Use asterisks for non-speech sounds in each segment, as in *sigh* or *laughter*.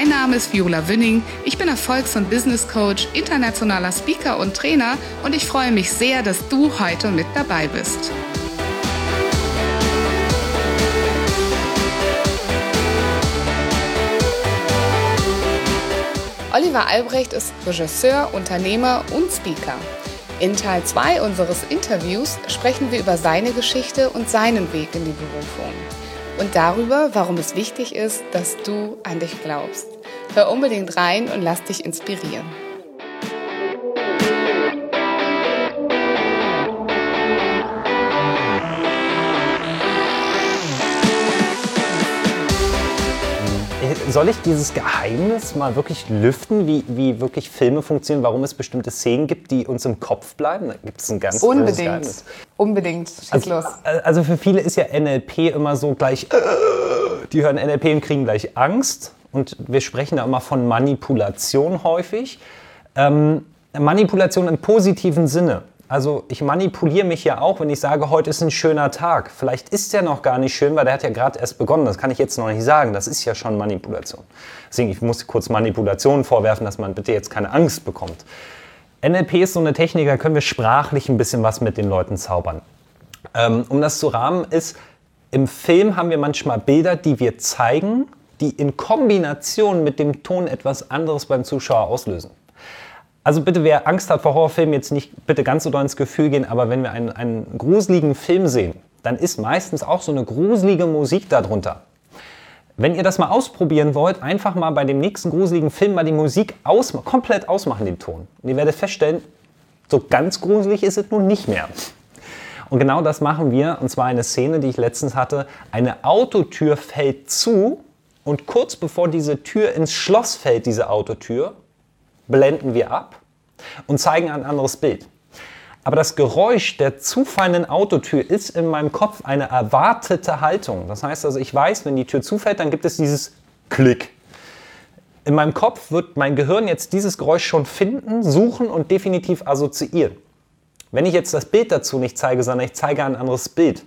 Mein Name ist Viola Wünning. Ich bin Erfolgs- und Business Coach, internationaler Speaker und Trainer und ich freue mich sehr, dass du heute mit dabei bist. Oliver Albrecht ist Regisseur, Unternehmer und Speaker. In Teil 2 unseres Interviews sprechen wir über seine Geschichte und seinen Weg in die Berufung und darüber, warum es wichtig ist, dass du an dich glaubst. Hör unbedingt rein und lass dich inspirieren. Soll ich dieses Geheimnis mal wirklich lüften, wie, wie wirklich Filme funktionieren, warum es bestimmte Szenen gibt, die uns im Kopf bleiben? Da gibt es ein ganz Unbedingt. Geheimnis. Unbedingt. Schieß also, los. Also für viele ist ja NLP immer so gleich, äh, die hören NLP und kriegen gleich Angst. Und wir sprechen da immer von Manipulation häufig. Ähm, Manipulation im positiven Sinne. Also ich manipuliere mich ja auch, wenn ich sage, heute ist ein schöner Tag. Vielleicht ist der noch gar nicht schön, weil der hat ja gerade erst begonnen. Das kann ich jetzt noch nicht sagen. Das ist ja schon Manipulation. Deswegen, ich muss kurz Manipulation vorwerfen, dass man bitte jetzt keine Angst bekommt. NLP ist so eine Technik, da können wir sprachlich ein bisschen was mit den Leuten zaubern. Ähm, um das zu rahmen ist, im Film haben wir manchmal Bilder, die wir zeigen, die in Kombination mit dem Ton etwas anderes beim Zuschauer auslösen. Also bitte, wer Angst hat vor Horrorfilmen, jetzt nicht bitte ganz so doll ins Gefühl gehen, aber wenn wir einen, einen gruseligen Film sehen, dann ist meistens auch so eine gruselige Musik darunter. Wenn ihr das mal ausprobieren wollt, einfach mal bei dem nächsten gruseligen Film mal die Musik aus, komplett ausmachen, den Ton. Und ihr werdet feststellen, so ganz gruselig ist es nun nicht mehr. Und genau das machen wir, und zwar eine Szene, die ich letztens hatte. Eine Autotür fällt zu und kurz bevor diese Tür ins Schloss fällt, diese Autotür, blenden wir ab und zeigen ein anderes Bild. Aber das Geräusch der zufallenden Autotür ist in meinem Kopf eine erwartete Haltung. Das heißt also, ich weiß, wenn die Tür zufällt, dann gibt es dieses Klick. In meinem Kopf wird mein Gehirn jetzt dieses Geräusch schon finden, suchen und definitiv assoziieren. Wenn ich jetzt das Bild dazu nicht zeige, sondern ich zeige ein anderes Bild,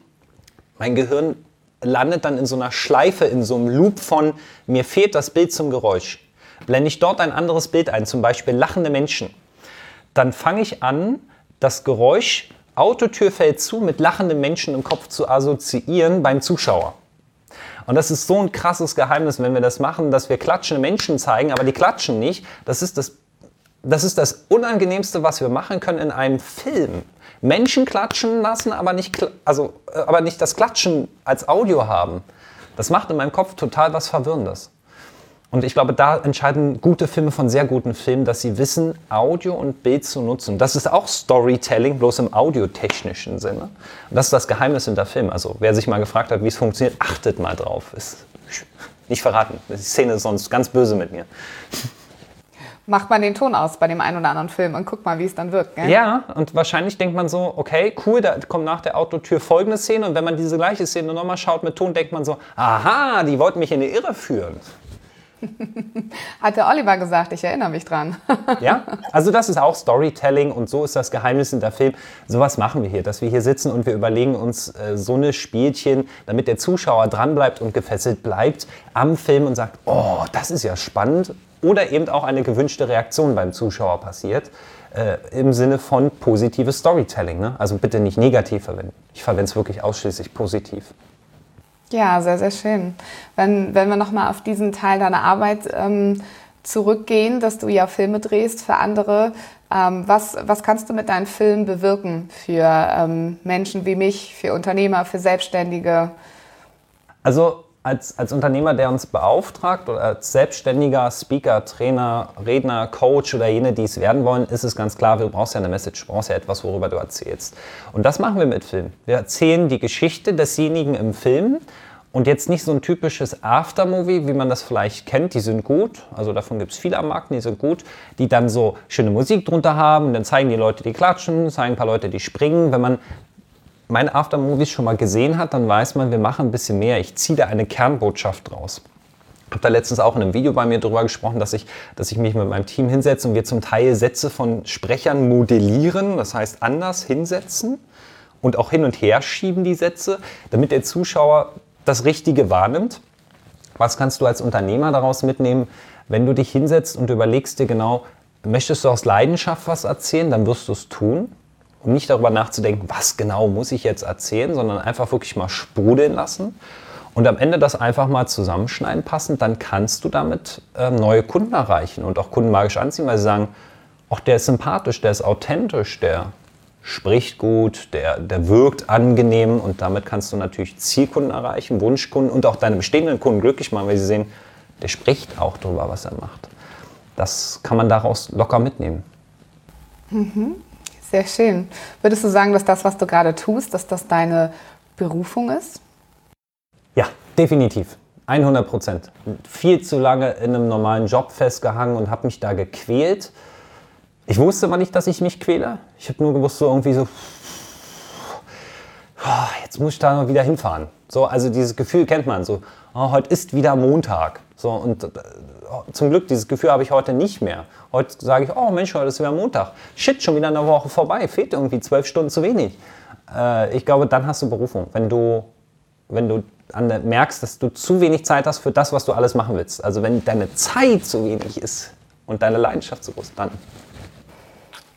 mein Gehirn landet dann in so einer Schleife, in so einem Loop von mir fehlt das Bild zum Geräusch. Blende ich dort ein anderes Bild ein, zum Beispiel lachende Menschen, dann fange ich an, das Geräusch Autotür fällt zu mit lachenden Menschen im Kopf zu assoziieren beim Zuschauer. Und das ist so ein krasses Geheimnis, wenn wir das machen, dass wir klatschende Menschen zeigen, aber die klatschen nicht. Das ist das, das, ist das Unangenehmste, was wir machen können in einem Film. Menschen klatschen lassen, aber nicht, also, äh, aber nicht das Klatschen als Audio haben. Das macht in meinem Kopf total was Verwirrendes. Und ich glaube, da entscheiden gute Filme von sehr guten Filmen, dass sie wissen, Audio und Bild zu nutzen. Das ist auch Storytelling, bloß im audiotechnischen Sinne. Und das ist das Geheimnis hinter Film. Also wer sich mal gefragt hat, wie es funktioniert, achtet mal drauf. Ist nicht verraten. Die Szene ist sonst ganz böse mit mir. Macht man den Ton aus bei dem einen oder anderen Film und guckt mal, wie es dann wirkt. Gell? Ja, und wahrscheinlich denkt man so, okay, cool, da kommt nach der Autotür folgende Szene und wenn man diese gleiche Szene nochmal schaut mit Ton, denkt man so, aha, die wollten mich in die Irre führen. *laughs* Hat der Oliver gesagt, ich erinnere mich dran. ja, also das ist auch Storytelling und so ist das Geheimnis in der Film. Sowas machen wir hier, dass wir hier sitzen und wir überlegen uns äh, so eine Spielchen, damit der Zuschauer dranbleibt und gefesselt bleibt am Film und sagt, oh, das ist ja spannend. Oder eben auch eine gewünschte Reaktion beim Zuschauer passiert. Äh, im Sinne von positives Storytelling. Ne? Also bitte nicht negativ verwenden. Ich verwende es wirklich ausschließlich positiv. Ja, sehr, sehr schön. Wenn, wenn wir nochmal auf diesen Teil deiner Arbeit ähm, zurückgehen, dass du ja Filme drehst für andere, ähm, was, was kannst du mit deinen Filmen bewirken für ähm, Menschen wie mich, für Unternehmer, für Selbstständige? Also als, als Unternehmer, der uns beauftragt oder als selbstständiger Speaker, Trainer, Redner, Coach oder jene, die es werden wollen, ist es ganz klar, du brauchst ja eine Message, du brauchst ja etwas, worüber du erzählst. Und das machen wir mit Film. Wir erzählen die Geschichte desjenigen im Film Und jetzt nicht so ein typisches Aftermovie, wie man das vielleicht kennt. Die sind gut. Also davon gibt es viele am Markt, die sind gut. Die dann so schöne Musik drunter haben. Dann zeigen die Leute, die klatschen, zeigen ein paar Leute, die springen. Wenn man meine Aftermovies schon mal gesehen hat, dann weiß man, wir machen ein bisschen mehr. Ich ziehe da eine Kernbotschaft raus. Ich habe da letztens auch in einem Video bei mir darüber gesprochen, dass ich, dass ich mich mit meinem Team hinsetze und wir zum Teil Sätze von Sprechern modellieren, das heißt anders hinsetzen und auch hin und her schieben die Sätze, damit der Zuschauer das Richtige wahrnimmt. Was kannst du als Unternehmer daraus mitnehmen, wenn du dich hinsetzt und überlegst dir genau, möchtest du aus Leidenschaft was erzählen, dann wirst du es tun. Um nicht darüber nachzudenken, was genau muss ich jetzt erzählen, sondern einfach wirklich mal sprudeln lassen und am Ende das einfach mal zusammenschneiden passend, dann kannst du damit äh, neue Kunden erreichen und auch Kunden magisch anziehen, weil sie sagen, ach, der ist sympathisch, der ist authentisch, der spricht gut, der, der wirkt angenehm und damit kannst du natürlich Zielkunden erreichen, Wunschkunden und auch deine bestehenden Kunden glücklich machen, weil sie sehen, der spricht auch darüber, was er macht. Das kann man daraus locker mitnehmen. Mhm. Sehr schön. Würdest du sagen, dass das, was du gerade tust, dass das deine Berufung ist? Ja, definitiv. 100 Prozent. Viel zu lange in einem normalen Job festgehangen und habe mich da gequält ich wusste aber nicht, dass ich mich quäle. Ich habe nur gewusst, so irgendwie so, oh, jetzt muss ich da noch wieder hinfahren. So, also dieses Gefühl kennt man so, oh, heute ist wieder Montag. So, und äh, zum Glück, dieses Gefühl habe ich heute nicht mehr. Heute sage ich, oh Mensch, heute ist wieder Montag. Shit, schon wieder eine Woche vorbei, fehlt irgendwie zwölf Stunden zu wenig. Äh, ich glaube, dann hast du Berufung. Wenn du, wenn du merkst, dass du zu wenig Zeit hast für das, was du alles machen willst. Also wenn deine Zeit zu wenig ist und deine Leidenschaft zu groß, dann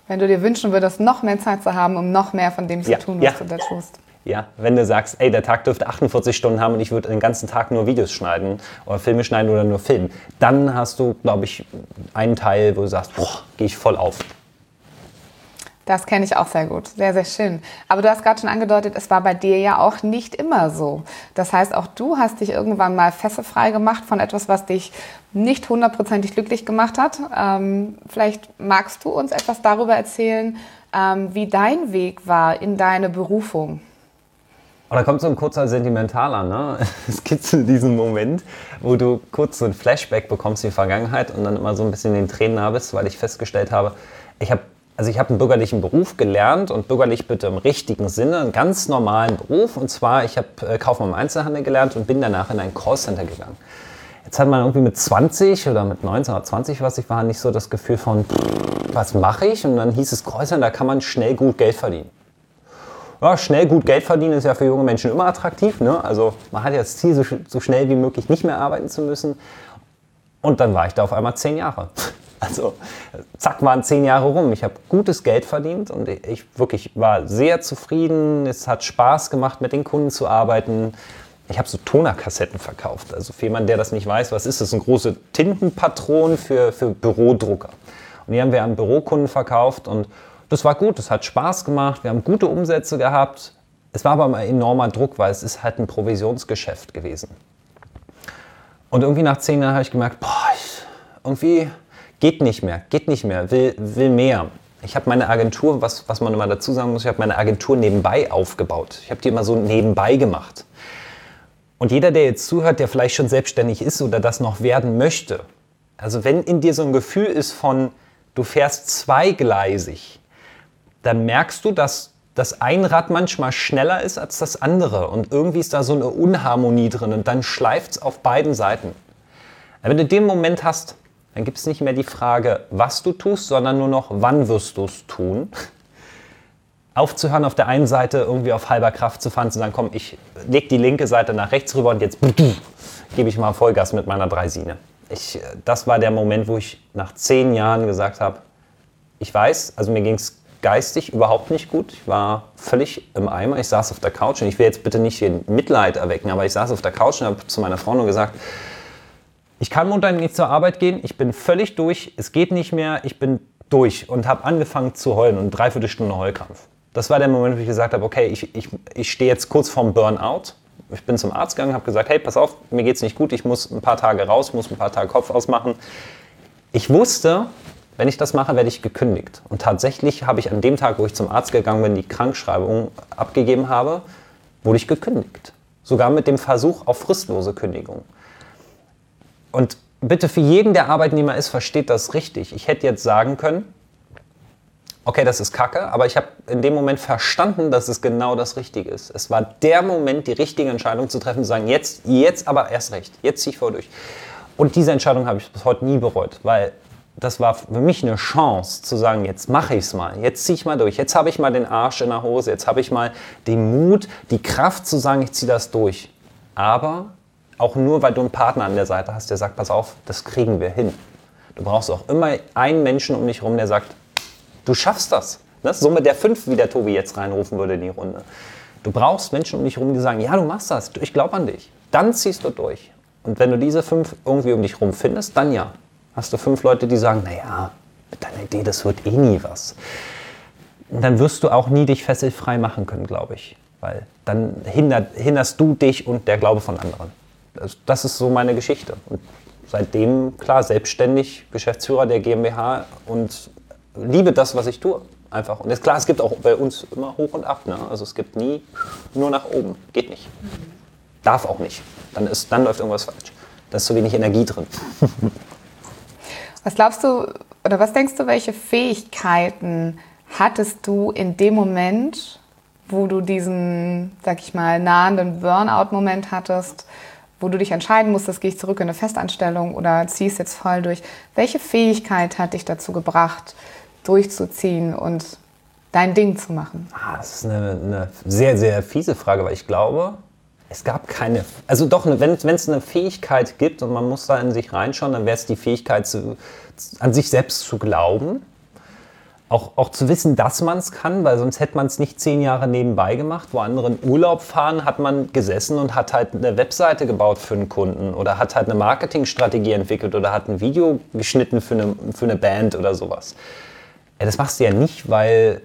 wenn du dir wünschen würdest, noch mehr Zeit zu haben, um noch mehr von dem zu ja, tun, was ja. du da tust. Ja, wenn du sagst, ey, der Tag dürfte 48 Stunden haben und ich würde den ganzen Tag nur Videos schneiden oder Filme schneiden oder nur filmen, dann hast du, glaube ich, einen Teil, wo du sagst, boah, gehe ich voll auf. Das kenne ich auch sehr gut. Sehr, sehr schön. Aber du hast gerade schon angedeutet, es war bei dir ja auch nicht immer so. Das heißt, auch du hast dich irgendwann mal fesselfrei gemacht von etwas, was dich nicht hundertprozentig glücklich gemacht hat. Ähm, vielleicht magst du uns etwas darüber erzählen, ähm, wie dein Weg war in deine Berufung. Und oh, da kommt so ein kurzer Sentimentaler, ne? *laughs* Es gibt so diesen Moment, wo du kurz so ein Flashback bekommst in die Vergangenheit und dann immer so ein bisschen in den Tränen nah bist, weil ich festgestellt habe, ich habe also ich habe einen bürgerlichen Beruf gelernt und bürgerlich bitte im richtigen Sinne, einen ganz normalen Beruf. Und zwar, ich habe äh, Kaufmann im Einzelhandel gelernt und bin danach in ein Callcenter gegangen. Jetzt hat man irgendwie mit 20 oder mit 19 oder 20, was ich war, nicht so das Gefühl von, was mache ich? Und dann hieß es Callcenter, da kann man schnell gut Geld verdienen. Ja, schnell gut Geld verdienen ist ja für junge Menschen immer attraktiv. Ne? Also man hat ja das Ziel, so, so schnell wie möglich nicht mehr arbeiten zu müssen. Und dann war ich da auf einmal zehn Jahre. *laughs* Also zack, waren zehn Jahre rum. Ich habe gutes Geld verdient und ich wirklich war sehr zufrieden. Es hat Spaß gemacht, mit den Kunden zu arbeiten. Ich habe so Tonerkassetten verkauft. Also für jemanden, der das nicht weiß, was ist das? Ein große Tintenpatron für, für Bürodrucker. Und die haben wir an Bürokunden verkauft und das war gut, es hat Spaß gemacht, wir haben gute Umsätze gehabt. Es war aber ein enormer Druck, weil es ist halt ein Provisionsgeschäft gewesen. Und irgendwie nach zehn Jahren habe ich gemerkt, boah, ich, irgendwie Geht nicht mehr, geht nicht mehr, will, will mehr. Ich habe meine Agentur, was, was man immer dazu sagen muss, ich habe meine Agentur nebenbei aufgebaut. Ich habe die immer so nebenbei gemacht. Und jeder, der jetzt zuhört, der vielleicht schon selbstständig ist oder das noch werden möchte, also wenn in dir so ein Gefühl ist von, du fährst zweigleisig, dann merkst du, dass das ein Rad manchmal schneller ist als das andere und irgendwie ist da so eine Unharmonie drin und dann schleift es auf beiden Seiten. wenn du den Moment hast, dann gibt es nicht mehr die Frage, was du tust, sondern nur noch, wann wirst du es tun. *laughs* Aufzuhören, auf der einen Seite irgendwie auf halber Kraft zu fahren, zu sagen, komm, ich leg die linke Seite nach rechts rüber und jetzt *laughs* gebe ich mal Vollgas mit meiner Dreisine. Ich, das war der Moment, wo ich nach zehn Jahren gesagt habe, ich weiß, also mir ging es geistig überhaupt nicht gut. Ich war völlig im Eimer. Ich saß auf der Couch und ich will jetzt bitte nicht hier Mitleid erwecken, aber ich saß auf der Couch und habe zu meiner Frau nur gesagt, ich kann Montag nicht zur Arbeit gehen, ich bin völlig durch, es geht nicht mehr, ich bin durch und habe angefangen zu heulen und dreiviertel Stunde Heulkrampf. Das war der Moment, wo ich gesagt habe, okay, ich, ich, ich stehe jetzt kurz vorm Burnout. Ich bin zum Arzt gegangen, habe gesagt, hey, pass auf, mir geht es nicht gut, ich muss ein paar Tage raus, muss ein paar Tage Kopf ausmachen. Ich wusste, wenn ich das mache, werde ich gekündigt. Und tatsächlich habe ich an dem Tag, wo ich zum Arzt gegangen bin, die Krankschreibung abgegeben habe, wurde ich gekündigt. Sogar mit dem Versuch auf fristlose Kündigung. Und bitte für jeden, der Arbeitnehmer ist, versteht das richtig. Ich hätte jetzt sagen können, okay, das ist Kacke, aber ich habe in dem Moment verstanden, dass es genau das Richtige ist. Es war der Moment, die richtige Entscheidung zu treffen, zu sagen, jetzt, jetzt aber erst recht, jetzt ziehe ich vor durch. Und diese Entscheidung habe ich bis heute nie bereut, weil das war für mich eine Chance zu sagen, jetzt mache ich es mal, jetzt ziehe ich mal durch, jetzt habe ich mal den Arsch in der Hose, jetzt habe ich mal den Mut, die Kraft zu sagen, ich ziehe das durch. Aber auch nur, weil du einen Partner an der Seite hast, der sagt, pass auf, das kriegen wir hin. Du brauchst auch immer einen Menschen um dich herum, der sagt, du schaffst das. Ne? Mit der fünf, wie der Tobi jetzt reinrufen würde in die Runde. Du brauchst Menschen um dich herum, die sagen, ja, du machst das, ich glaube an dich. Dann ziehst du durch. Und wenn du diese fünf irgendwie um dich herum findest, dann ja hast du fünf Leute, die sagen, naja, mit deiner Idee, das wird eh nie was. Und dann wirst du auch nie dich fesselfrei machen können, glaube ich. Weil dann hindert, hinderst du dich und der Glaube von anderen. Das, das ist so meine Geschichte. Und seitdem, klar, selbstständig, Geschäftsführer der GmbH und liebe das, was ich tue. Einfach. Und ist klar, es gibt auch bei uns immer hoch und ab. Ne? Also es gibt nie nur nach oben. Geht nicht. Darf auch nicht. Dann, ist, dann läuft irgendwas falsch. Da ist zu wenig Energie drin. *laughs* Was glaubst du oder was denkst du, welche Fähigkeiten hattest du in dem Moment, wo du diesen, sag ich mal, nahenden Burnout-Moment hattest, wo du dich entscheiden musstest, gehe ich zurück in eine Festanstellung oder ziehe es jetzt voll durch? Welche Fähigkeit hat dich dazu gebracht, durchzuziehen und dein Ding zu machen? Ah, das ist eine, eine sehr, sehr fiese Frage, weil ich glaube, es gab keine, also doch, wenn es eine Fähigkeit gibt und man muss da in sich reinschauen, dann wäre es die Fähigkeit, zu, an sich selbst zu glauben. Auch, auch zu wissen, dass man es kann, weil sonst hätte man es nicht zehn Jahre nebenbei gemacht. Wo andere in Urlaub fahren, hat man gesessen und hat halt eine Webseite gebaut für einen Kunden oder hat halt eine Marketingstrategie entwickelt oder hat ein Video geschnitten für eine, für eine Band oder sowas. Ja, das machst du ja nicht, weil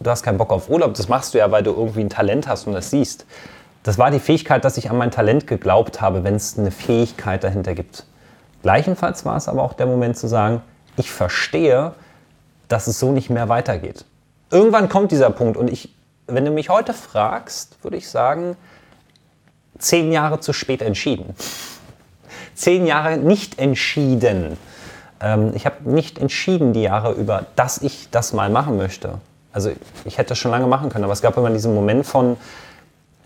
du hast keinen Bock auf Urlaub. Das machst du ja, weil du irgendwie ein Talent hast und das siehst das war die Fähigkeit, dass ich an mein Talent geglaubt habe, wenn es eine Fähigkeit dahinter gibt. Gleichenfalls war es aber auch der Moment zu sagen, ich verstehe, dass es so nicht mehr weitergeht. Irgendwann kommt dieser Punkt und ich, wenn du mich heute fragst, würde ich sagen, zehn Jahre zu spät entschieden. *laughs* Zehn Jahre nicht entschieden. Ähm, ich habe nicht entschieden die Jahre über, dass ich das mal machen möchte. Also ich hätte das schon lange machen können, aber es gab immer diesen Moment von,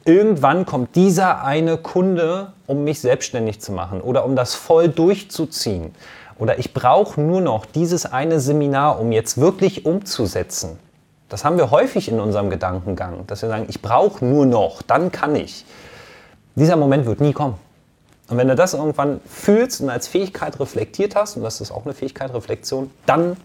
irgendwann kommt dieser eine Kunde, um mich selbstständig zu machen oder um das voll durchzuziehen. Oder ich brauche nur noch dieses eine Seminar, um jetzt wirklich umzusetzen. Das haben wir häufig in unserem Gedankengang, dass wir sagen, ich brauche nur noch, dann kann ich. Dieser Moment wird nie kommen. Und wenn du das irgendwann fühlst und als Fähigkeit reflektiert hast, und das ist auch eine Fähigkeit, Reflexion, dann,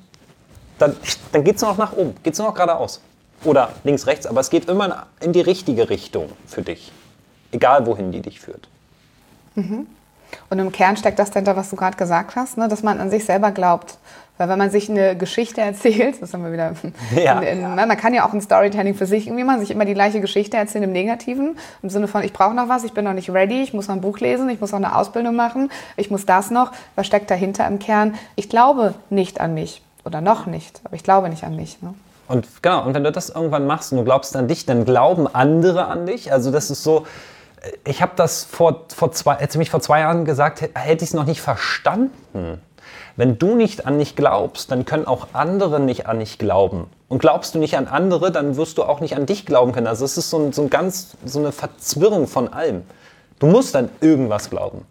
dann, dann geht es noch nach oben, geht es noch geradeaus oder links, rechts, aber es geht immer in die richtige Richtung für dich. Egal, wohin die dich führt. Mhm. Und im Kern steckt das dahinter, was du gerade gesagt hast, ne? dass man an sich selber glaubt. Weil wenn man sich eine Geschichte erzählt, das haben wir wieder, *laughs* ja. in, in, man kann ja auch ein Storytelling für sich irgendwie machen, sich immer die gleiche Geschichte erzählen im Negativen, im Sinne von, ich brauche noch was, ich bin noch nicht ready, ich muss noch ein Buch lesen, ich muss noch eine Ausbildung machen, ich muss das noch. Was steckt dahinter im Kern? Ich glaube nicht an mich oder noch nicht, aber ich glaube nicht an mich. Ne? Und genau, und wenn du das irgendwann machst und du glaubst an dich, dann glauben andere an dich. Also das ist so, ich habe das vor, vor zwei, hätte mich vor zwei Jahren gesagt, hätte ich es noch nicht verstanden. Wenn du nicht an dich glaubst, dann können auch andere nicht an dich glauben. Und glaubst du nicht an andere, dann wirst du auch nicht an dich glauben können. Also es ist so, ein, so ein ganz, so eine Verzwirrung von allem. Du musst an irgendwas glauben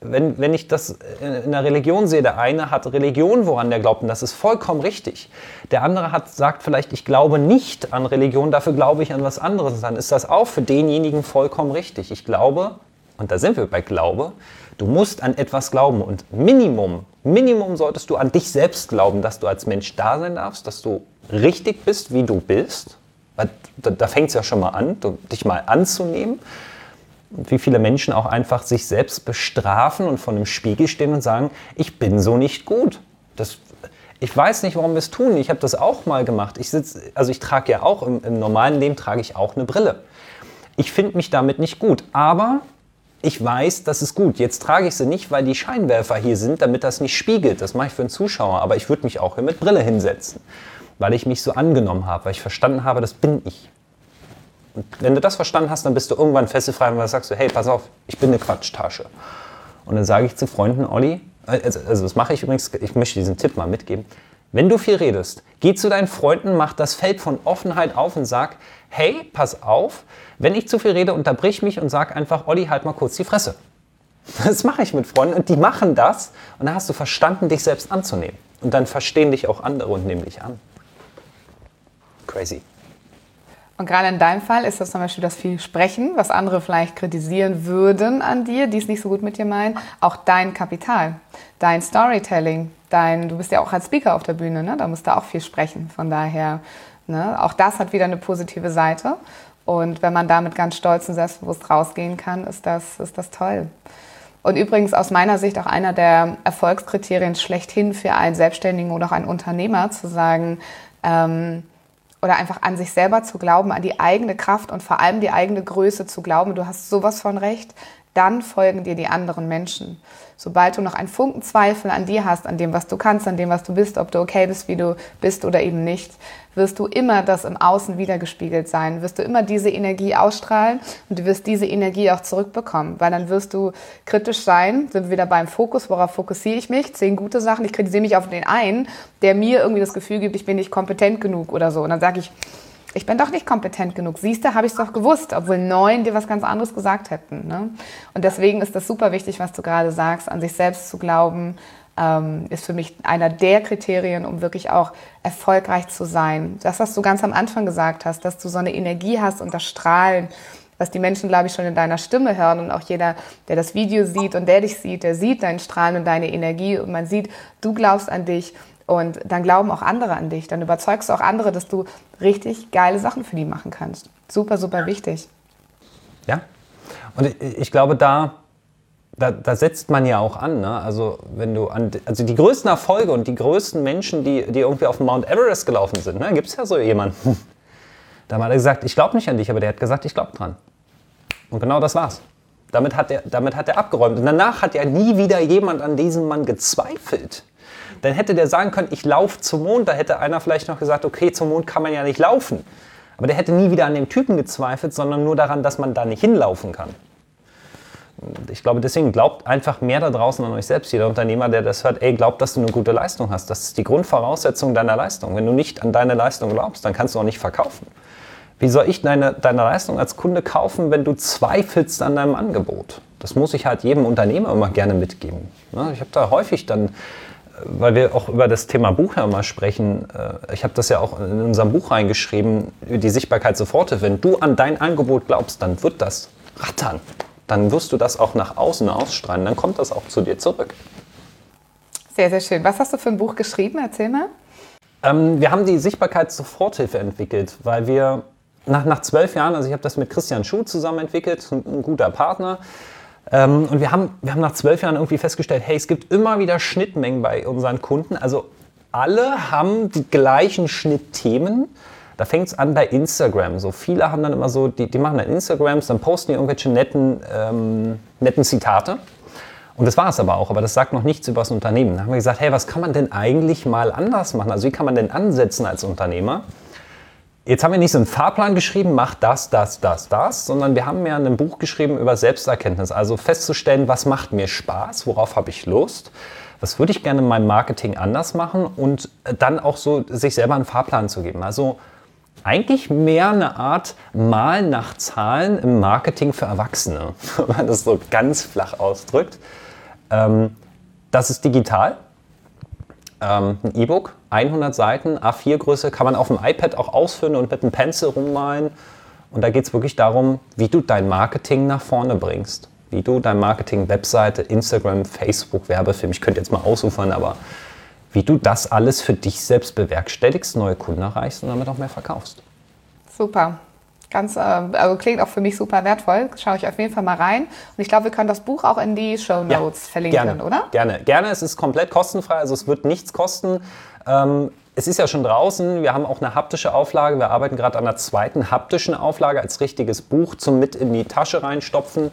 wenn, wenn ich das in der Religion sehe, der eine hat Religion, woran der glaubt, und das ist vollkommen richtig. Der andere hat, sagt vielleicht, ich glaube nicht an Religion, dafür glaube ich an was anderes. Dann ist das auch für denjenigen vollkommen richtig. Ich glaube, und da sind wir bei Glaube, du musst an etwas glauben. Und Minimum, Minimum solltest du an dich selbst glauben, dass du als Mensch da sein darfst, dass du richtig bist, wie du bist. Da, da fängt es ja schon mal an, dich mal anzunehmen wie viele Menschen auch einfach sich selbst bestrafen und vor einem Spiegel stehen und sagen, ich bin so nicht gut. Das, ich weiß nicht, warum wir es tun. Ich habe das auch mal gemacht. Ich sitz, also ich trage ja auch im, im normalen Leben trage ich auch eine Brille. Ich finde mich damit nicht gut, aber ich weiß, das ist gut. Jetzt trage ich sie nicht, weil die Scheinwerfer hier sind, damit das nicht spiegelt. Das mache ich für einen Zuschauer, aber ich würde mich auch hier mit Brille hinsetzen, weil ich mich so angenommen habe, weil ich verstanden habe, das bin ich wenn du das verstanden hast, dann bist du irgendwann fesselfrei und dann sagst du, hey, pass auf, ich bin eine Quatschtasche. Und dann sage ich zu Freunden, Olli, also, also das mache ich übrigens, ich möchte diesen Tipp mal mitgeben. Wenn du viel redest, geh zu deinen Freunden, mach das Feld von Offenheit auf und sag, hey, pass auf, wenn ich zu viel rede, unterbrich mich und sag einfach, Olli, halt mal kurz die Fresse. Das mache ich mit Freunden und die machen das und dann hast du verstanden, dich selbst anzunehmen. Und dann verstehen dich auch andere und nehmen dich an. Crazy. Und gerade in deinem Fall ist das zum Beispiel das viel Sprechen, was andere vielleicht kritisieren würden an dir, die es nicht so gut mit dir meinen, auch dein Kapital, dein Storytelling, dein, du bist ja auch als Speaker auf der Bühne, ne? da musst du auch viel sprechen. Von daher, ne? auch das hat wieder eine positive Seite. Und wenn man damit ganz stolz und selbstbewusst rausgehen kann, ist das, ist das toll. Und übrigens aus meiner Sicht auch einer der Erfolgskriterien schlechthin für einen Selbstständigen oder auch einen Unternehmer zu sagen, ähm, oder einfach an sich selber zu glauben, an die eigene Kraft und vor allem die eigene Größe zu glauben, du hast sowas von recht, dann folgen dir die anderen Menschen. Sobald du noch einen Funken Zweifel an dir hast, an dem, was du kannst, an dem, was du bist, ob du okay bist, wie du bist oder eben nicht, wirst du immer das im Außen wiedergespiegelt sein, wirst du immer diese Energie ausstrahlen und du wirst diese Energie auch zurückbekommen, weil dann wirst du kritisch sein, sind wir wieder beim Fokus, worauf fokussiere ich mich, zehn gute Sachen, ich kritisiere mich auf den einen, der mir irgendwie das Gefühl gibt, ich bin nicht kompetent genug oder so und dann sage ich, ich bin doch nicht kompetent genug. Siehst du, habe ich es doch gewusst, obwohl neun dir was ganz anderes gesagt hätten. Ne? Und deswegen ist das super wichtig, was du gerade sagst, an sich selbst zu glauben, ähm, ist für mich einer der Kriterien, um wirklich auch erfolgreich zu sein. Das, was du ganz am Anfang gesagt hast, dass du so eine Energie hast und das Strahlen, was die Menschen, glaube ich, schon in deiner Stimme hören und auch jeder, der das Video sieht und der dich sieht, der sieht dein Strahlen und deine Energie und man sieht, du glaubst an dich und dann glauben auch andere an dich. Dann überzeugst du auch andere, dass du richtig geile Sachen für die machen kannst. Super, super wichtig. Ja. Und ich, ich glaube, da da, da, setzt man ja auch an. Ne? Also, wenn du an, also die größten Erfolge und die größten Menschen, die, die irgendwie auf Mount Everest gelaufen sind, ne? gibt es ja so jemanden. Da hat er gesagt, ich glaube nicht an dich, aber der hat gesagt, ich glaube dran. Und genau das war's. Damit hat, er, damit hat er abgeräumt. Und danach hat ja nie wieder jemand an diesem Mann gezweifelt. Dann hätte der sagen können, ich laufe zum Mond. Da hätte einer vielleicht noch gesagt, okay, zum Mond kann man ja nicht laufen. Aber der hätte nie wieder an dem Typen gezweifelt, sondern nur daran, dass man da nicht hinlaufen kann ich glaube, deswegen glaubt einfach mehr da draußen an euch selbst. Jeder Unternehmer, der das hört, ey, glaubt, dass du eine gute Leistung hast. Das ist die Grundvoraussetzung deiner Leistung. Wenn du nicht an deine Leistung glaubst, dann kannst du auch nicht verkaufen. Wie soll ich deine, deine Leistung als Kunde kaufen, wenn du zweifelst an deinem Angebot? Das muss ich halt jedem Unternehmer immer gerne mitgeben. Ich habe da häufig dann, weil wir auch über das Thema Buch ja immer sprechen, äh, ich habe das ja auch in unserem Buch reingeschrieben, die Sichtbarkeit sofort. Wenn du an dein Angebot glaubst, dann wird das rattern dann wirst du das auch nach außen ausstrahlen. Dann kommt das auch zu dir zurück. Sehr, sehr schön. Was hast du für ein Buch geschrieben? Erzähl mal. Ähm, wir haben die Sichtbarkeits-Soforthilfe entwickelt, weil wir nach, nach zwölf Jahren, also ich habe das mit Christian Schuh zusammen entwickelt, ein, ein guter Partner. Ähm, und wir haben, wir haben nach zwölf Jahren irgendwie festgestellt, hey, es gibt immer wieder Schnittmengen bei unseren Kunden. Also alle haben die gleichen Schnittthemen. Da fängt es an bei Instagram. So viele haben dann immer so, die, die machen dann Instagrams, dann posten die irgendwelche netten, ähm, netten Zitate. Und das war es aber auch, aber das sagt noch nichts über das Unternehmen. Da haben wir gesagt, hey, was kann man denn eigentlich mal anders machen? Also wie kann man denn ansetzen als Unternehmer? Jetzt haben wir nicht so einen Fahrplan geschrieben, mach das, das, das, das, sondern wir haben ja ein Buch geschrieben über Selbsterkenntnis. Also festzustellen, was macht mir Spaß, worauf habe ich Lust, was würde ich gerne in meinem Marketing anders machen und dann auch so sich selber einen Fahrplan zu geben. Also eigentlich mehr eine Art Mal nach Zahlen im Marketing für Erwachsene, *laughs* wenn man das so ganz flach ausdrückt. Ähm, das ist digital. Ähm, ein E-Book, 100 Seiten, A4-Größe, kann man auf dem iPad auch ausfüllen und mit einem Pencil rummalen. Und da geht es wirklich darum, wie du dein Marketing nach vorne bringst. Wie du dein Marketing, Webseite, Instagram, Facebook, Werbefilm, ich könnte jetzt mal ausufern, aber wie du das alles für dich selbst bewerkstelligst, neue Kunden erreichst und damit auch mehr verkaufst. Super. Ganz, äh, also klingt auch für mich super wertvoll. Schaue ich auf jeden Fall mal rein. Und ich glaube, wir können das Buch auch in die Show Notes ja, verlinken, gerne, oder? Gerne, gerne. Es ist komplett kostenfrei, also es wird nichts kosten. Ähm, es ist ja schon draußen. Wir haben auch eine haptische Auflage. Wir arbeiten gerade an einer zweiten haptischen Auflage als richtiges Buch zum mit in die Tasche reinstopfen.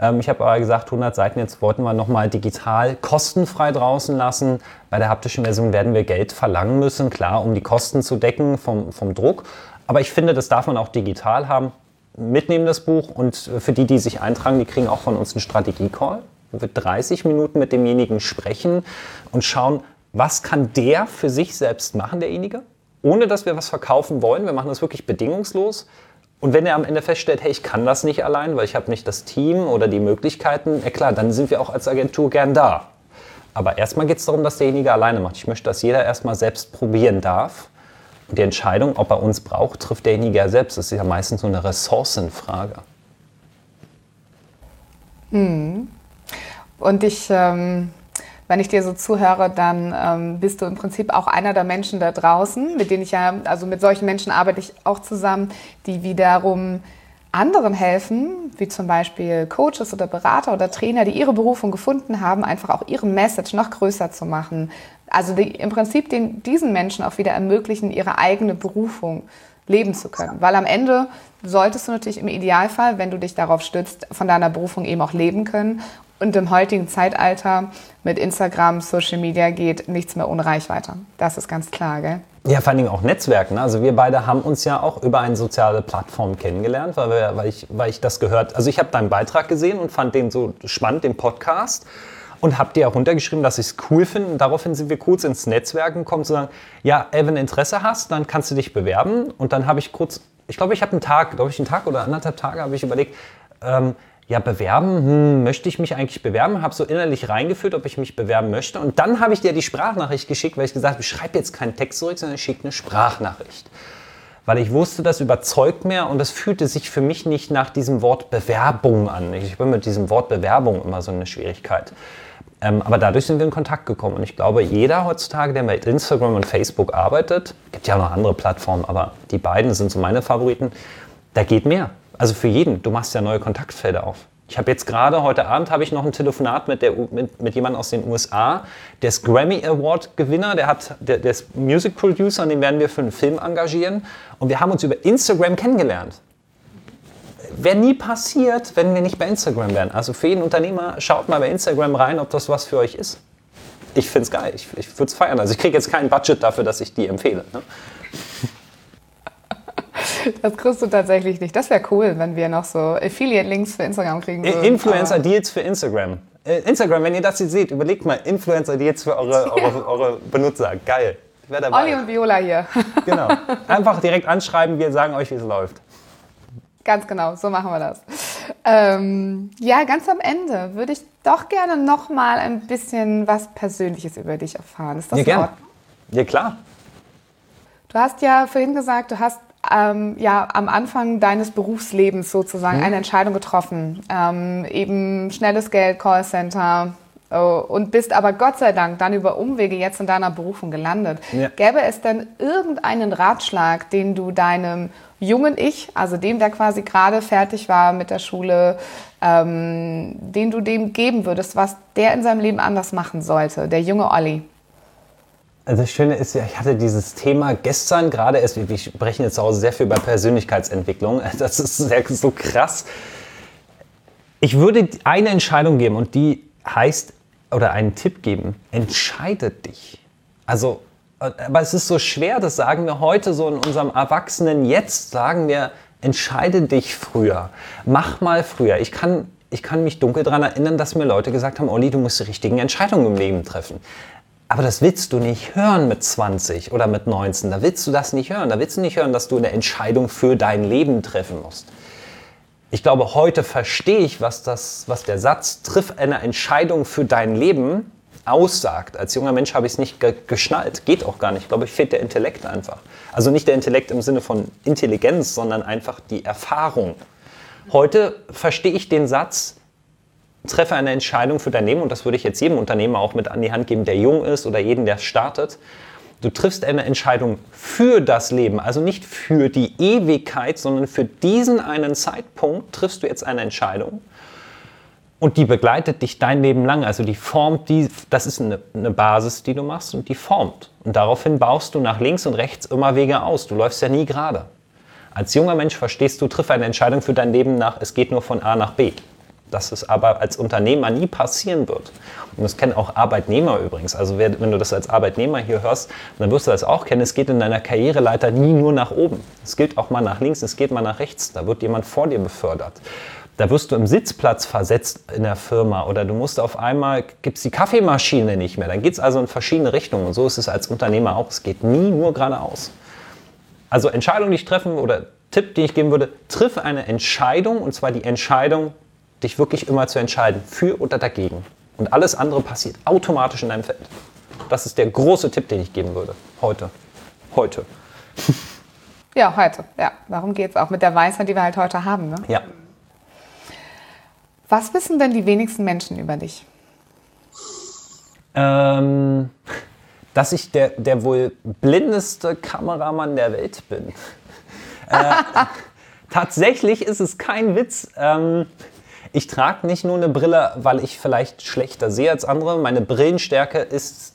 Ähm, ich habe aber gesagt, 100 Seiten, jetzt wollten wir nochmal digital kostenfrei draußen lassen. Bei der haptischen Version werden wir Geld verlangen müssen, klar, um die Kosten zu decken vom, vom Druck. Aber ich finde, das darf man auch digital haben. mitnehmen das Buch und für die, die sich eintragen, die kriegen auch von uns einen Strategie-Call. Wird 30 Minuten mit demjenigen sprechen und schauen, was kann der für sich selbst machen, derjenige, ohne dass wir was verkaufen wollen. Wir machen das wirklich bedingungslos. Und wenn er am Ende feststellt, hey, ich kann das nicht allein, weil ich habe nicht das Team oder die Möglichkeiten, ja klar, dann sind wir auch als Agentur gern da. Aber erstmal geht es darum, dass derjenige alleine macht. Ich möchte, dass jeder erstmal selbst probieren darf. Die Entscheidung, ob er uns braucht, trifft derjenige ja selbst. Das ist ja meistens so eine Ressourcenfrage. Hm. Und ich, ähm, wenn ich dir so zuhöre, dann ähm, bist du im Prinzip auch einer der Menschen da draußen, mit denen ich ja, also mit solchen Menschen arbeite ich auch zusammen, die wiederum anderen helfen, wie zum Beispiel Coaches oder Berater oder Trainer, die ihre Berufung gefunden haben, einfach auch ihre Message noch größer zu machen. Also die, im Prinzip den, diesen Menschen auch wieder ermöglichen, ihre eigene Berufung leben zu können. Weil am Ende solltest du natürlich im Idealfall, wenn du dich darauf stützt, von deiner Berufung eben auch leben können. Und im heutigen Zeitalter mit Instagram, Social Media geht nichts mehr ohne Reichweite. Das ist ganz klar, gell? Ja, vor allen Dingen auch Netzwerken. Ne? Also wir beide haben uns ja auch über eine soziale Plattform kennengelernt, weil, wir, weil, ich, weil ich das gehört, also ich habe deinen Beitrag gesehen und fand den so spannend, den Podcast und habe dir auch runtergeschrieben, dass ich es cool finde. Und daraufhin sind wir kurz ins Netzwerken gekommen, zu sagen, ja, wenn du Interesse hast, dann kannst du dich bewerben. Und dann habe ich kurz, ich glaube, ich habe einen Tag, glaube ich, einen Tag oder anderthalb Tage habe ich überlegt, ähm, ja, bewerben, hm, möchte ich mich eigentlich bewerben? Habe so innerlich reingeführt, ob ich mich bewerben möchte. Und dann habe ich dir die Sprachnachricht geschickt, weil ich gesagt habe, ich schreibe jetzt keinen Text zurück, sondern ich schicke eine Sprachnachricht. Weil ich wusste, das überzeugt mehr und es fühlte sich für mich nicht nach diesem Wort Bewerbung an. Ich bin mit diesem Wort Bewerbung immer so eine Schwierigkeit. Ähm, aber dadurch sind wir in Kontakt gekommen. Und ich glaube, jeder heutzutage, der mit Instagram und Facebook arbeitet, gibt ja auch noch andere Plattformen, aber die beiden sind so meine Favoriten, da geht mehr. Also für jeden. Du machst ja neue Kontaktfelder auf. Ich habe jetzt gerade, heute Abend habe ich noch ein Telefonat mit, der, mit, mit jemandem aus den USA, der ist Grammy Award Gewinner, der, hat, der, der ist Music Producer und den werden wir für einen Film engagieren. Und wir haben uns über Instagram kennengelernt. Wäre nie passiert, wenn wir nicht bei Instagram wären. Also für jeden Unternehmer, schaut mal bei Instagram rein, ob das was für euch ist. Ich finde es geil, ich, ich würde es feiern. Also ich kriege jetzt kein Budget dafür, dass ich die empfehle. Ne? *laughs* Das kriegst du tatsächlich nicht. Das wäre cool, wenn wir noch so Affiliate-Links für Instagram kriegen würden. Influencer-Deals für Instagram. Äh, Instagram, wenn ihr das jetzt seht, überlegt mal Influencer-Deals für eure, *laughs* eure, eure Benutzer. Geil. Olli und Viola hier. Genau. *laughs* Einfach direkt anschreiben, wir sagen euch, wie es läuft. Ganz genau, so machen wir das. Ähm, ja, ganz am Ende würde ich doch gerne noch mal ein bisschen was Persönliches über dich erfahren. Ist das ja, gern. Ja, klar. Du hast ja vorhin gesagt, du hast ähm, ja am Anfang deines Berufslebens sozusagen mhm. eine Entscheidung getroffen. Ähm, eben schnelles Geld, Callcenter, und bist aber Gott sei Dank dann über Umwege jetzt in deiner Berufung gelandet. Ja. Gäbe es denn irgendeinen Ratschlag, den du deinem jungen Ich, also dem, der quasi gerade fertig war mit der Schule, ähm, den du dem geben würdest, was der in seinem Leben anders machen sollte, der junge Olli? Also das Schöne ist ja, ich hatte dieses Thema gestern gerade erst, wir sprechen jetzt zu Hause sehr viel über Persönlichkeitsentwicklung. *laughs* Das ist sehr, so krass. Ich würde eine Entscheidung geben und die heißt, oder einen Tipp geben, entscheide dich. Also, aber es ist so schwer, das sagen wir heute so in unserem Erwachsenen Jetzt, sagen wir, entscheide dich früher. Mach mal früher. Ich kann, ich kann mich dunkel daran erinnern, dass mir Leute gesagt haben, Olli, du musst die richtigen Entscheidungen im Leben treffen. Aber das willst du nicht hören mit 20 oder mit 19. Da willst du das nicht hören. Da willst du nicht hören, dass du eine Entscheidung für dein Leben treffen musst. Ich glaube, heute verstehe ich, was, das, was der Satz triff eine Entscheidung für dein Leben aussagt. Als junger Mensch habe ich es nicht ge geschnallt. Geht auch gar nicht. Ich glaube, ich fehlt der Intellekt einfach. Also nicht der Intellekt im Sinne von Intelligenz, sondern einfach die Erfahrung. Heute verstehe ich den Satz, treffe eine Entscheidung für dein Leben und das würde ich jetzt jedem Unternehmer auch mit an die Hand geben, der jung ist oder jeden, der startet. Du triffst eine Entscheidung für das Leben, also nicht für die Ewigkeit, sondern für diesen einen Zeitpunkt triffst du jetzt eine Entscheidung und die begleitet dich dein Leben lang. Also die formt, die, das ist eine, eine Basis, die du machst und die formt. Und daraufhin baust du nach links und rechts immer Wege aus. Du läufst ja nie gerade. Als junger Mensch verstehst du, triff eine Entscheidung für dein Leben nach, es geht nur von A nach B. dass es aber als Unternehmer nie passieren wird. Und das kennen auch Arbeitnehmer übrigens. Also wenn du das als Arbeitnehmer hier hörst, dann wirst du das auch kennen. Es geht in deiner Karriereleiter nie nur nach oben. Es geht auch mal nach links, es geht mal nach rechts. Da wird jemand vor dir befördert. Da wirst du im Sitzplatz versetzt in der Firma oder du musst auf einmal, gibt es die Kaffeemaschine nicht mehr. Dann geht es also in verschiedene Richtungen. Und so ist es als Unternehmer auch. Es geht nie nur geradeaus. Also Entscheidungen, die ich treffen oder Tipp, den ich geben würde, triff eine Entscheidung und zwar die Entscheidung, dich wirklich immer zu entscheiden, für oder dagegen. Und alles andere passiert automatisch in deinem Feld. Das ist der große Tipp, den ich geben würde. Heute. Heute. *laughs* Ja, heute. Ja, darum geht es auch mit der Weisheit, die wir halt heute haben. Ne? Ja. Was wissen denn die wenigsten Menschen über dich? Ähm, dass ich der, der wohl blindeste Kameramann der Welt bin. äh, *laughs* tatsächlich ist es kein Witz. Ähm, ich trage nicht nur eine Brille, weil ich vielleicht schlechter sehe als andere. Meine Brillenstärke ist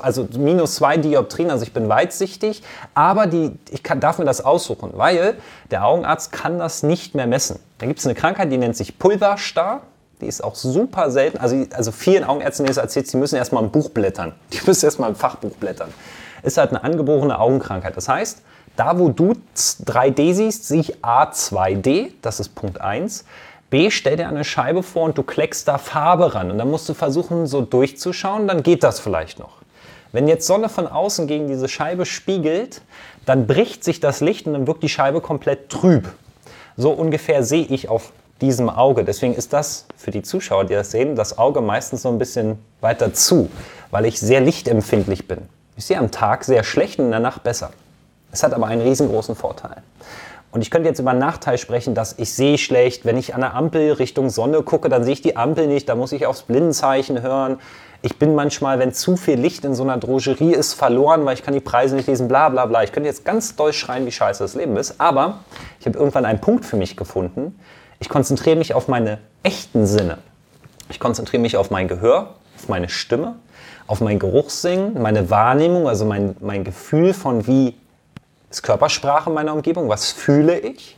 also minus zwei Dioptrien, also ich bin weitsichtig, aber die, ich kann, darf mir das aussuchen, weil der Augenarzt kann das nicht mehr messen. Da gibt es eine Krankheit, die nennt sich Pulverstar. Die ist auch super selten. Also, also vielen Augenärzten ist erzählt, sie müssen erstmal ein Buch blättern. *laughs* Die müssen erstmal ein Fachbuch blättern. Ist halt eine angeborene Augenkrankheit. Das heißt, da wo du 3D siehst, sehe ich A2D, das ist Punkt 1. B, stell dir eine Scheibe vor und du kleckst da Farbe ran. Und dann musst du versuchen, so durchzuschauen, dann geht das vielleicht noch. Wenn jetzt Sonne von außen gegen diese Scheibe spiegelt, dann bricht sich das Licht und dann wirkt die Scheibe komplett trüb. So ungefähr sehe ich auf diesem Auge. Deswegen ist das für die Zuschauer, die das sehen, das Auge meistens so ein bisschen weiter zu, weil ich sehr lichtempfindlich bin. Ich sehe am Tag sehr schlecht und in der Nacht besser. Es hat aber einen riesengroßen Vorteil. Und ich könnte jetzt über einen Nachteil sprechen, dass ich sehe schlecht. Wenn ich an der Ampel Richtung Sonne gucke, dann sehe ich die Ampel nicht. Da muss ich aufs Blindenzeichen hören. Ich bin manchmal, wenn zu viel Licht in so einer Drogerie ist, verloren, weil ich kann die Preise nicht lesen, bla bla bla. Ich könnte jetzt ganz doll schreien, wie scheiße das Leben ist. Aber ich habe irgendwann einen Punkt für mich gefunden. Ich konzentriere mich auf meine echten Sinne. Ich konzentriere mich auf mein Gehör, auf meine Stimme, auf mein Geruchssinn, meine Wahrnehmung, also mein, mein Gefühl von wie ist Körpersprache meiner Umgebung, was fühle ich?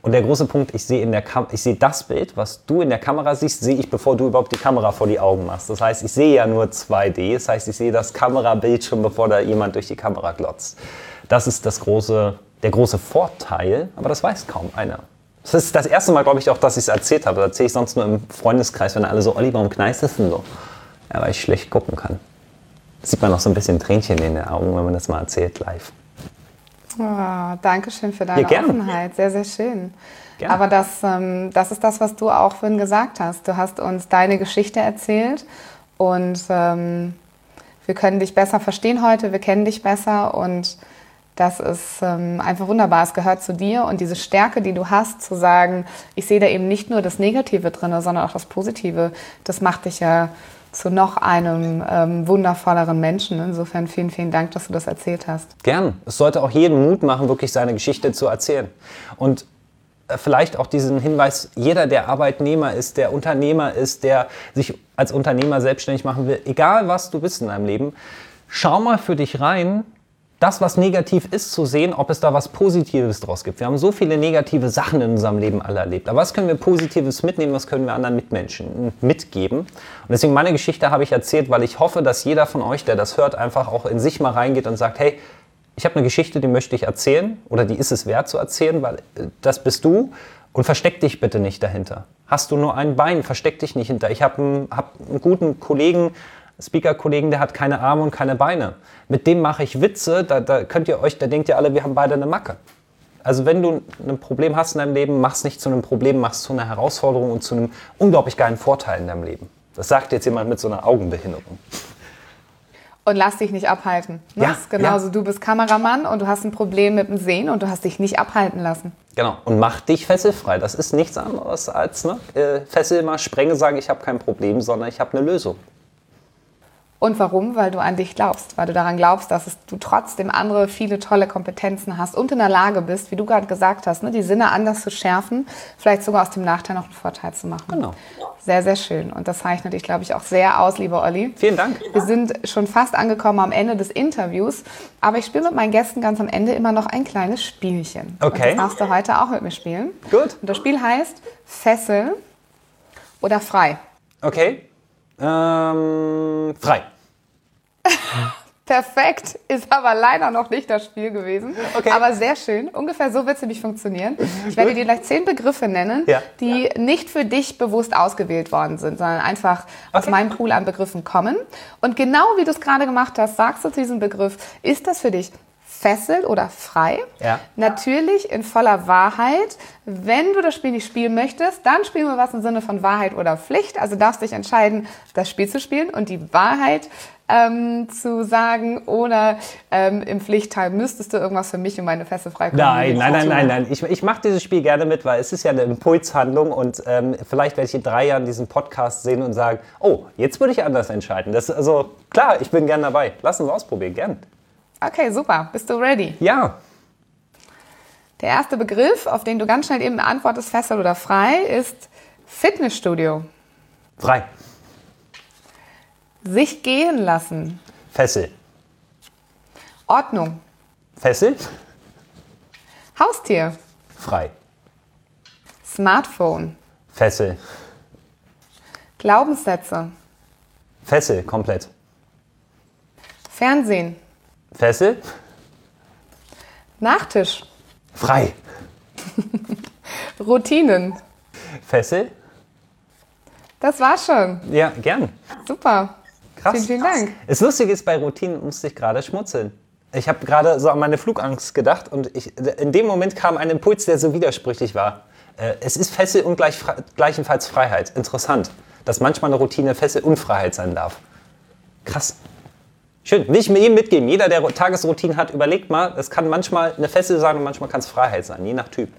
Und der große Punkt, ich sehe, in der ich sehe das Bild, was du in der Kamera siehst, sehe ich, bevor du überhaupt die Kamera vor die Augen machst. Das heißt, ich sehe ja nur 2D, das heißt, ich sehe das Kamerabild schon, bevor da jemand durch die Kamera glotzt. Das ist das große, der große Vorteil, aber das weiß kaum einer. Das ist das erste Mal, glaube ich, auch, dass ich es erzählt habe. Das erzähle ich sonst nur im Freundeskreis, wenn alle so, Olli, warum kneißt denn so? Ja, weil ich schlecht gucken kann. Das sieht man noch so ein bisschen Tränchen in den Augen, wenn man das mal erzählt live. Oh, danke schön für deine ja, Offenheit. Sehr, sehr schön. Gerne. Aber das, ähm, das ist das, was du auch vorhin gesagt hast. Du hast uns deine Geschichte erzählt und ähm, wir können dich besser verstehen heute, wir kennen dich besser und das ist ähm, einfach wunderbar. Es gehört zu dir und diese Stärke, die du hast, zu sagen, ich sehe da eben nicht nur das Negative drin, sondern auch das Positive, das macht dich ja zu noch einem ähm, wundervolleren Menschen. Insofern vielen, vielen Dank, dass du das erzählt hast. Gern. Es sollte auch jeden Mut machen, wirklich seine Geschichte zu erzählen. Und äh, vielleicht auch diesen Hinweis, jeder, der Arbeitnehmer ist, der Unternehmer ist, der sich als Unternehmer selbstständig machen will, egal was du bist in deinem Leben, schau mal für dich rein, das, was negativ ist, zu sehen, ob es da was Positives draus gibt. Wir haben so viele negative Sachen in unserem Leben alle erlebt. Aber was können wir Positives mitnehmen, was können wir anderen Mitmenschen mitgeben? Und deswegen meine Geschichte habe ich erzählt, weil ich hoffe, dass jeder von euch, der das hört, einfach auch in sich mal reingeht und sagt, hey, ich habe eine Geschichte, die möchte ich erzählen oder die ist es wert zu erzählen, weil äh, das bist du und versteck dich bitte nicht dahinter. Hast du nur ein Bein, versteck dich nicht hinter. Ich habe einen, hab einen guten Kollegen, Speaker-Kollegen, der hat keine Arme und keine Beine. Mit dem mache ich Witze, da, da könnt ihr euch, da denkt ihr alle, wir haben beide eine Macke. Also wenn du ein Problem hast in deinem Leben, mach es nicht zu einem Problem, mach es zu einer Herausforderung und zu einem unglaublich geilen Vorteil in deinem Leben. Das sagt jetzt jemand mit so einer Augenbehinderung. Und lass dich nicht abhalten. Ne? Ja, genauso, ja. du bist Kameramann und du hast ein Problem mit dem Sehen und du hast dich nicht abhalten lassen. Genau, und mach dich fesselfrei. Das ist nichts anderes als ne, äh, Fessel mal sprenge, sagen, ich habe kein Problem, sondern ich habe eine Lösung. Und warum? Weil du an dich glaubst, weil du daran glaubst, dass du trotzdem andere viele tolle Kompetenzen hast und in der Lage bist, wie du gerade gesagt hast, ne, die Sinne anders zu schärfen, vielleicht sogar aus dem Nachteil noch einen Vorteil zu machen. Genau. Sehr, sehr schön. Und das zeichnet dich, glaube ich, auch sehr aus, lieber Olli. Vielen Dank. Wir sind schon fast angekommen am Ende des Interviews, aber ich spiele mit meinen Gästen ganz am Ende immer noch ein kleines Spielchen. Okay. Und das darfst du heute auch mit mir spielen. Gut. Und das Spiel heißt Fessel oder frei? Okay. Ähm, frei. Perfekt, ist aber leider noch nicht das Spiel gewesen. Okay. Aber sehr schön. Ungefähr so wird es nämlich funktionieren. Ich werde dir gleich zehn Begriffe nennen, Ja. die nicht für dich bewusst ausgewählt worden sind, sondern einfach aus Okay. meinem Pool an Begriffen kommen. Und genau wie du es gerade gemacht hast, sagst du zu diesem Begriff, ist das für dich Fessel oder frei? Ja. Natürlich in voller Wahrheit. Wenn du das Spiel nicht spielen möchtest, dann spielen wir was im Sinne von Wahrheit oder Pflicht. Also darfst dich entscheiden, das Spiel zu spielen und die Wahrheit ähm, zu sagen oder ähm, im Pflichtteil müsstest du irgendwas für mich und meine Feste frei Nein, nein, nein, nein, nein. Ich, ich mache dieses Spiel gerne mit, weil es ist ja eine Impulshandlung und ähm, vielleicht werde ich in drei Jahren diesen Podcast sehen und sagen, oh, jetzt würde ich anders entscheiden. Das, also klar, ich bin gern dabei. Lass uns ausprobieren, gern. Okay, super. Bist du ready? Ja, Der erste Begriff, auf den du ganz schnell eben antwortest, Fessel oder frei, ist Fitnessstudio. frei. Sich gehen lassen. Fessel. Ordnung. Fessel. Haustier. Frei. Smartphone. Fessel. Glaubenssätze. Fessel, komplett. Fernsehen. Fessel. Nachtisch. Frei. *laughs* Routinen. Fessel. Das war's schon. Ja, gern. Super. Krass. Vielen, vielen Dank. Das Lustige ist, bei Routinen musste ich gerade schmutzeln. Ich habe gerade so an meine Flugangst gedacht und ich, in dem Moment kam ein Impuls, der so widersprüchlich war. Äh, Es ist Fessel und gleich, gleichenfalls Freiheit. Interessant, dass manchmal eine Routine Fessel und Freiheit sein darf. Krass. Schön. Ich mir jedem mitgeben. Jeder, der Tagesroutinen hat, überlegt mal, es kann manchmal eine Fessel sein und manchmal kann es Freiheit sein, je nach Typ.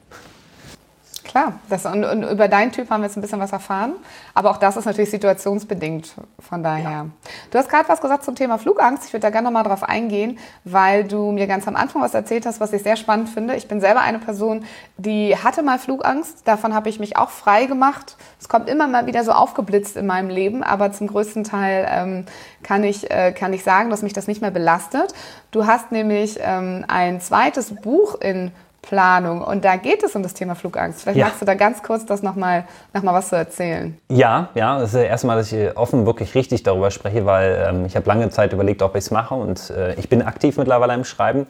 Klar, das, und, und über deinen Typ haben wir jetzt ein bisschen was erfahren. Aber auch das ist natürlich situationsbedingt. Von daher. Du hast gerade was gesagt zum Thema Flugangst. Ich würde da gerne nochmal drauf eingehen, weil du mir ganz am Anfang was erzählt hast, was ich sehr spannend finde. Ich bin selber eine Person, die hatte mal Flugangst. Davon habe ich mich auch frei gemacht. Es kommt immer mal wieder so aufgeblitzt in meinem Leben, aber zum größten Teil ähm, kann, ich, äh, kann ich sagen, dass mich das nicht mehr belastet. Du hast nämlich ähm, ein zweites Buch in Planung und da geht es um das Thema Flugangst. Vielleicht Ja. magst du da ganz kurz das nochmal noch mal was zu erzählen. Ja, ja, das ist das erste Mal, dass ich offen wirklich richtig darüber spreche, weil ähm, ich habe lange Zeit überlegt, ob ich es mache und äh, ich bin aktiv mittlerweile im Schreiben.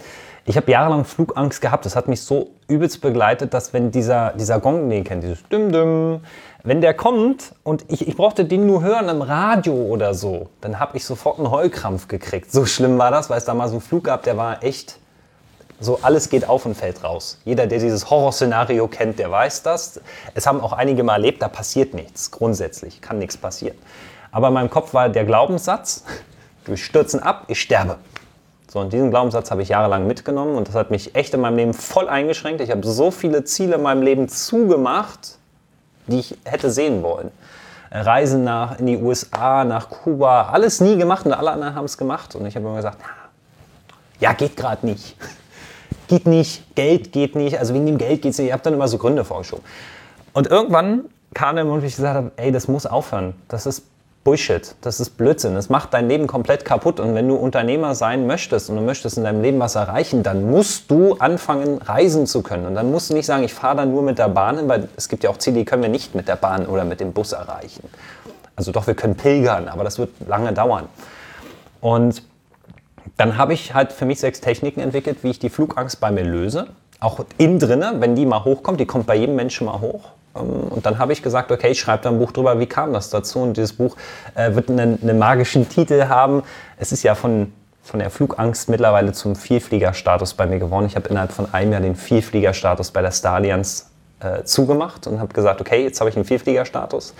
Ich habe jahrelang Flugangst gehabt. Das hat mich so übelst begleitet, dass wenn dieser, dieser Gong, den ihr kennt, dieses Düm-Düm, wenn der kommt und ich, ich brauchte den nur hören im Radio oder so, dann habe ich sofort einen Heulkrampf gekriegt. So schlimm war das, weil es da mal so einen Flug gab, der war echt so alles geht auf und fällt raus. Jeder, der dieses Horrorszenario kennt, der weiß das. Es haben auch einige mal erlebt, da passiert nichts. Grundsätzlich kann nichts passieren. Aber in meinem Kopf war der Glaubenssatz, *laughs* wir stürzen ab, ich sterbe. So, und diesen Glaubenssatz habe ich jahrelang mitgenommen und das hat mich echt in meinem Leben voll eingeschränkt. Ich habe so viele Ziele in meinem Leben zugemacht, die ich hätte sehen wollen. Reisen nach, in die USA, nach Kuba, alles nie gemacht und alle anderen haben es gemacht. Und ich habe immer gesagt, "Na, ja, geht gerade nicht. *laughs* Geht nicht, Geld geht nicht, also wegen dem Geld geht es nicht. Ich habe dann immer so Gründe vorgeschoben. Und irgendwann kam der Moment, wo ich gesagt habe, ey, das muss aufhören. Das ist Bullshit, das ist Blödsinn, das macht dein Leben komplett kaputt. Und wenn du Unternehmer sein möchtest und du möchtest in deinem Leben was erreichen, dann musst du anfangen, reisen zu können. Und dann musst du nicht sagen, ich fahre dann nur mit der Bahn hin, weil es gibt ja auch Ziele, die können wir nicht mit der Bahn oder mit dem Bus erreichen. Also doch, wir können pilgern, aber das wird lange dauern. Und dann habe ich halt für mich sechs Techniken entwickelt, wie ich die Flugangst bei mir löse. Auch innen drinne, wenn die mal hochkommt, die kommt bei jedem Menschen mal hoch. Ähm, Und dann habe ich gesagt, okay, ich schreibe da ein Buch drüber, wie kam das dazu? Und dieses Buch äh, wird einen, einen magischen Titel haben. Es ist ja von, von der Flugangst mittlerweile zum Vielfliegerstatus bei mir geworden. Ich habe innerhalb von einem Jahr den Vielfliegerstatus bei der Star Allianz äh, zugemacht und habe gesagt, okay, jetzt habe ich einen Vielfliegerstatus.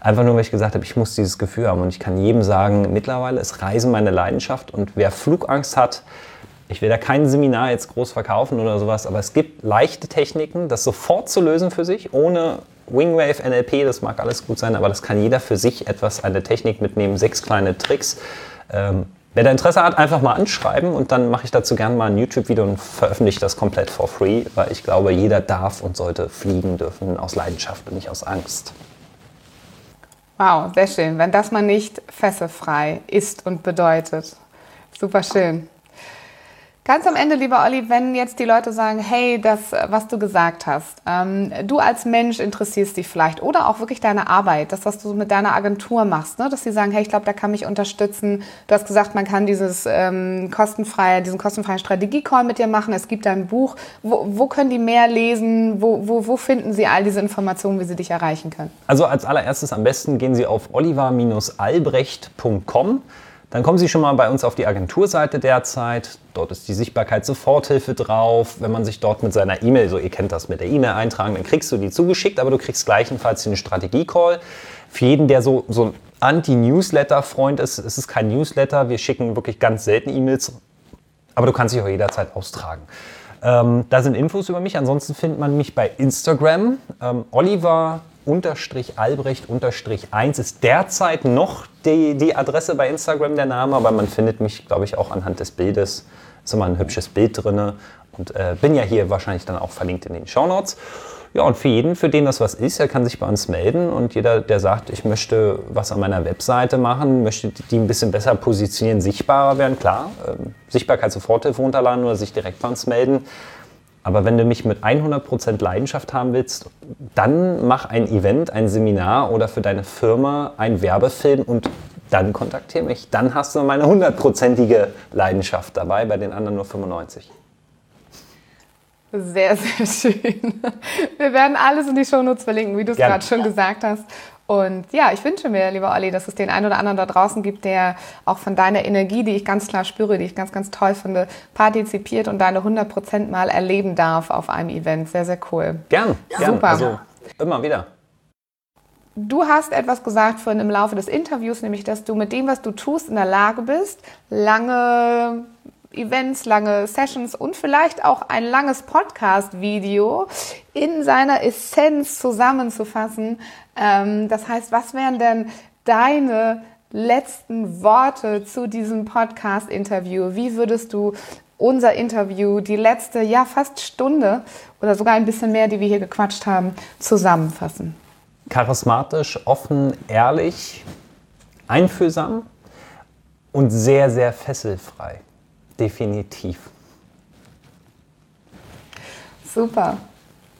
Einfach nur, weil ich gesagt habe, ich muss dieses Gefühl haben. Und ich kann jedem sagen, mittlerweile ist Reisen meine Leidenschaft. Und wer Flugangst hat, ich will da kein Seminar jetzt groß verkaufen oder sowas, aber es gibt leichte Techniken, das sofort zu lösen für sich, ohne Wingwave, NLP, das mag alles gut sein, aber das kann jeder für sich etwas, eine Technik mitnehmen, sechs kleine Tricks. Ähm, wer da Interesse hat, einfach mal anschreiben und dann mache ich dazu gerne mal ein YouTube-Video und veröffentliche das komplett for free, weil ich glaube, jeder darf und sollte fliegen dürfen aus Leidenschaft und nicht aus Angst. Wow, sehr schön. Wenn das mal nicht fesselfrei ist und bedeutet. Super schön. Ganz am Ende, lieber Olli, wenn jetzt die Leute sagen, hey, das, was du gesagt hast, ähm, du als Mensch interessierst dich vielleicht oder auch wirklich deine Arbeit, das, was du mit deiner Agentur machst, ne? dass sie sagen, hey, ich glaube, da kann mich unterstützen. Du hast gesagt, man kann dieses ähm, kostenfreie, diesen kostenfreien Strategie-Call mit dir machen. Es gibt ein Buch. Wo, wo können die mehr lesen? Wo, wo, wo finden sie all diese Informationen, wie sie dich erreichen können? Also als allererstes am besten gehen Sie auf oliver-albrecht.com. Dann kommen Sie schon mal bei uns auf die Agenturseite derzeit. Dort ist die Sichtbarkeit-Soforthilfe drauf. Wenn man sich dort mit seiner E-Mail, so ihr kennt das mit der E-Mail eintragen, dann kriegst du die zugeschickt, aber du kriegst gleichenfalls den Strategie-Call. Für jeden, der so, so ein Anti-Newsletter-Freund ist, es ist kein Newsletter. Wir schicken wirklich ganz selten E-Mails, aber du kannst dich auch jederzeit austragen. Ähm, da sind Infos über mich. Ansonsten findet man mich bei Instagram. Ähm, Oliver unterstrich Albrecht unterstrich 1 ist derzeit noch die, die Adresse bei Instagram der Name, aber man findet mich, glaube ich, auch anhand des Bildes. Ist immer ein hübsches Bild drin und äh, bin ja hier wahrscheinlich dann auch verlinkt in den Show Notes. Ja, und für jeden, für den das was ist, der kann sich bei uns melden und jeder, der sagt, ich möchte was an meiner Webseite machen, möchte die ein bisschen besser positionieren, sichtbarer werden, klar, äh, Sichtbarkeit Soforthilfe runterladen oder sich direkt bei uns melden. Aber wenn du mich mit 100% Leidenschaft haben willst, dann mach ein Event, ein Seminar oder für deine Firma ein Werbefilm und dann kontaktiere mich. Dann hast du meine hundertprozentige Leidenschaft dabei, bei den anderen nur 95. Sehr, sehr schön. Wir werden alles in die Shownotes verlinken, wie du es gerade schon gesagt hast. Und ja, ich wünsche mir, lieber Olli, dass es den einen oder anderen da draußen gibt, der auch von deiner Energie, die ich ganz klar spüre, die ich ganz, ganz toll finde, partizipiert und deine 100% mal erleben darf auf einem Event. Sehr, sehr cool. Gern, gern. Super. Also immer wieder. Du hast etwas gesagt vorhin im Laufe des Interviews, nämlich, dass du mit dem, was du tust, in der Lage bist, lange Events, lange Sessions und vielleicht auch ein langes Podcast-Video in seiner Essenz zusammenzufassen. Ähm, das heißt, was wären denn deine letzten Worte zu diesem Podcast-Interview? Wie würdest du unser Interview, die letzte, ja fast Stunde oder sogar ein bisschen mehr, die wir hier gequatscht haben, zusammenfassen? Charismatisch, offen, ehrlich, einfühlsam und sehr, sehr fesselfrei. Definitiv. Super.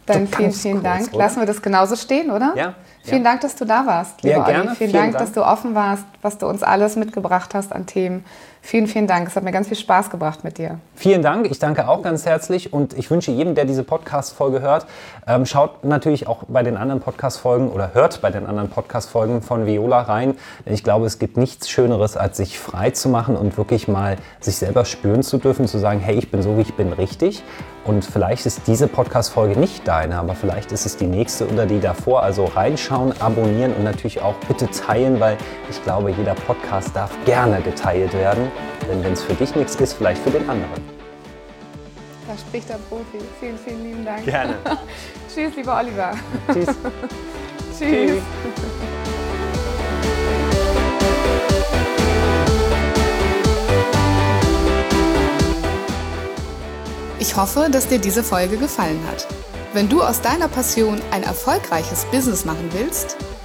Dann vielen, vielen Dank. Oder? Lassen wir das genauso stehen, oder? Ja. Vielen ja. Dank, dass du da warst, lieber ja, gerne. Olli. Vielen, vielen Dank, Dank, dass du offen warst, was du uns alles mitgebracht hast an Themen. Vielen, vielen Dank. Es hat mir ganz viel Spaß gebracht mit dir. Vielen Dank. Ich danke auch ganz herzlich und ich wünsche jedem, der diese Podcast-Folge hört, ähm, schaut natürlich auch bei den anderen Podcast-Folgen oder hört bei den anderen Podcast-Folgen von Viola rein. Ich glaube, es gibt nichts Schöneres, als sich frei zu machen und wirklich mal sich selber spüren zu dürfen, zu sagen, hey, ich bin so, wie ich bin, richtig. Und vielleicht ist diese Podcast-Folge nicht deine, aber vielleicht ist es die nächste oder die davor. Also reinschauen, abonnieren und natürlich auch bitte teilen, weil ich glaube, jeder Podcast darf gerne geteilt werden. Denn wenn es für dich nichts ist, vielleicht für den anderen. Da spricht der Profi. Vielen, vielen lieben Dank. Gerne. *laughs* Tschüss, lieber Oliver. *laughs* Tschüss. Tschüss. Ich hoffe, dass dir diese Folge gefallen hat. Wenn du aus deiner Passion ein erfolgreiches Business machen willst,